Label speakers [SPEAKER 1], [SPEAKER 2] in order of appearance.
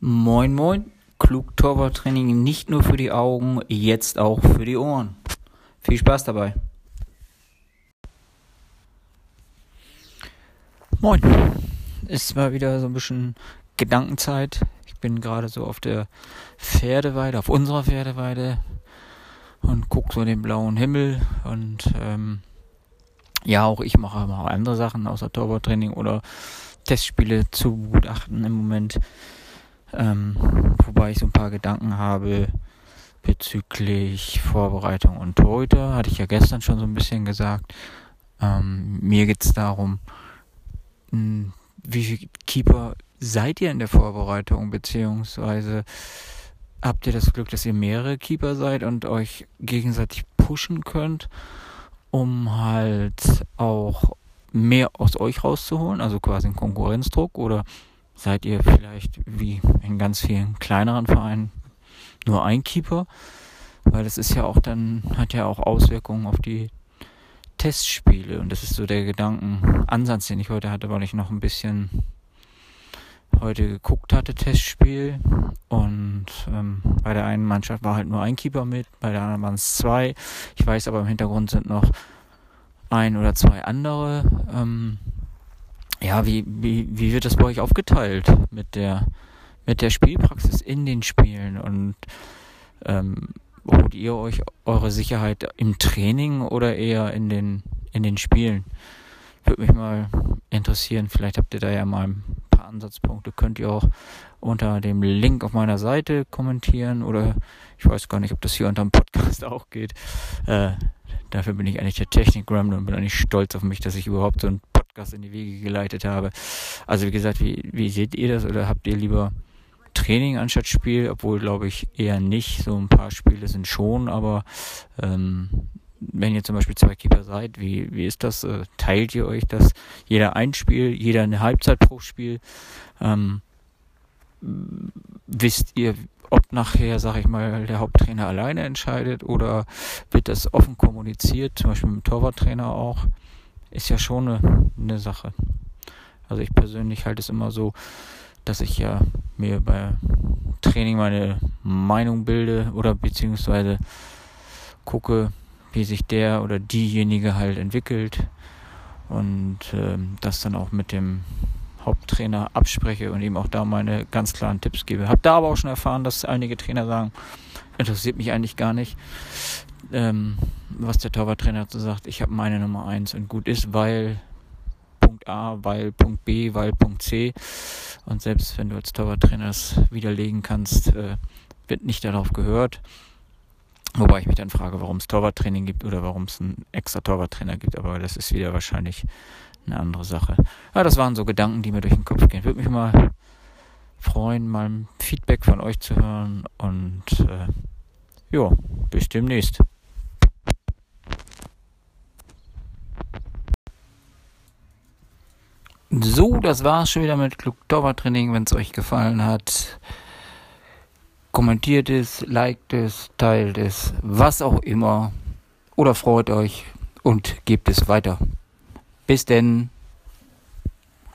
[SPEAKER 1] Moin Moin, klug Torwarttraining nicht nur für die Augen, jetzt auch für die Ohren. Viel Spaß dabei. Moin, ist mal wieder so ein bisschen Gedankenzeit. Ich bin gerade so auf der Pferdeweide, auf unserer Pferdeweide und gucke so den blauen Himmel und ähm, ja, auch ich mache auch andere Sachen außer Torwarttraining oder Testspiele zu begutachten im Moment. Ähm, wobei ich so ein paar Gedanken habe bezüglich Vorbereitung und Torhüter. Hatte ich ja gestern schon so ein bisschen gesagt. Ähm, mir geht es darum, hm, wie viele Keeper seid ihr in der Vorbereitung, beziehungsweise habt ihr das Glück, dass ihr mehrere Keeper seid und euch gegenseitig pushen könnt, um halt auch mehr aus euch rauszuholen, also quasi einen Konkurrenzdruck oder seid ihr vielleicht wie in ganz vielen kleineren Vereinen nur ein Keeper, weil das ist ja auch dann, hat ja auch Auswirkungen auf die Testspiele und das ist so der Gedankenansatz, den ich heute hatte, weil ich noch ein bisschen heute geguckt hatte, Testspiel und ähm, bei der einen Mannschaft war halt nur ein Keeper mit, bei der anderen waren es zwei. Ich weiß aber im Hintergrund sind noch ein oder zwei andere. Ähm, ja, wie, wie, wie wird das bei euch aufgeteilt mit der, mit der Spielpraxis in den Spielen und ähm, holt ihr euch eure Sicherheit im Training oder eher in den, in den Spielen? Würde mich mal interessieren, vielleicht habt ihr da ja mal ein paar Ansatzpunkte. Könnt ihr auch unter dem Link auf meiner Seite kommentieren oder ich weiß gar nicht, ob das hier unter dem Podcast auch geht. Äh, dafür bin ich eigentlich der Technik-Gremlin und bin eigentlich stolz auf mich, dass ich überhaupt so ein Podcast in die Wege geleitet habe. Also wie gesagt, wie, wie seht ihr das oder habt ihr lieber Training anstatt Spiel? Obwohl glaube ich eher nicht. So ein paar Spiele sind schon, aber ähm, wenn ihr zum Beispiel zwei Keeper seid, wie, wie ist das? Äh, teilt ihr euch das? Jeder ein Spiel, jeder eine Halbzeit pro Spiel? Ähm, wisst ihr, ob nachher, sag ich mal, der Haupttrainer alleine entscheidet oder wird das offen kommuniziert, zum Beispiel mit dem Torwarttrainer auch? Ist ja schon eine, eine Sache. Also ich persönlich halte es immer so, dass ich ja mir bei Training meine Meinung bilde oder beziehungsweise gucke, wie sich der oder diejenige halt entwickelt und äh, das dann auch mit dem Haupttrainer abspreche und ihm auch da meine ganz klaren Tipps gebe. Hab da aber auch schon erfahren, dass einige Trainer sagen, interessiert mich eigentlich gar nicht ähm, was der Torwarttrainer dazu sagt, ich habe meine Nummer 1 und gut ist, weil Punkt A, weil Punkt B, weil Punkt C. Und selbst wenn du als Torwarttrainer das widerlegen kannst, äh, wird nicht darauf gehört. Wobei ich mich dann frage, warum es Torwarttraining gibt oder warum es einen extra Torwarttrainer gibt, aber das ist wieder wahrscheinlich eine andere Sache. Ja, das waren so Gedanken, die mir durch den Kopf gehen. Würde mich mal freuen, mal ein Feedback von euch zu hören und äh, ja, bis demnächst. So, das war's schon wieder mit Klug Training. Wenn es euch gefallen hat, kommentiert es, liked es, teilt es, was auch immer. Oder freut euch und gebt es weiter. Bis denn.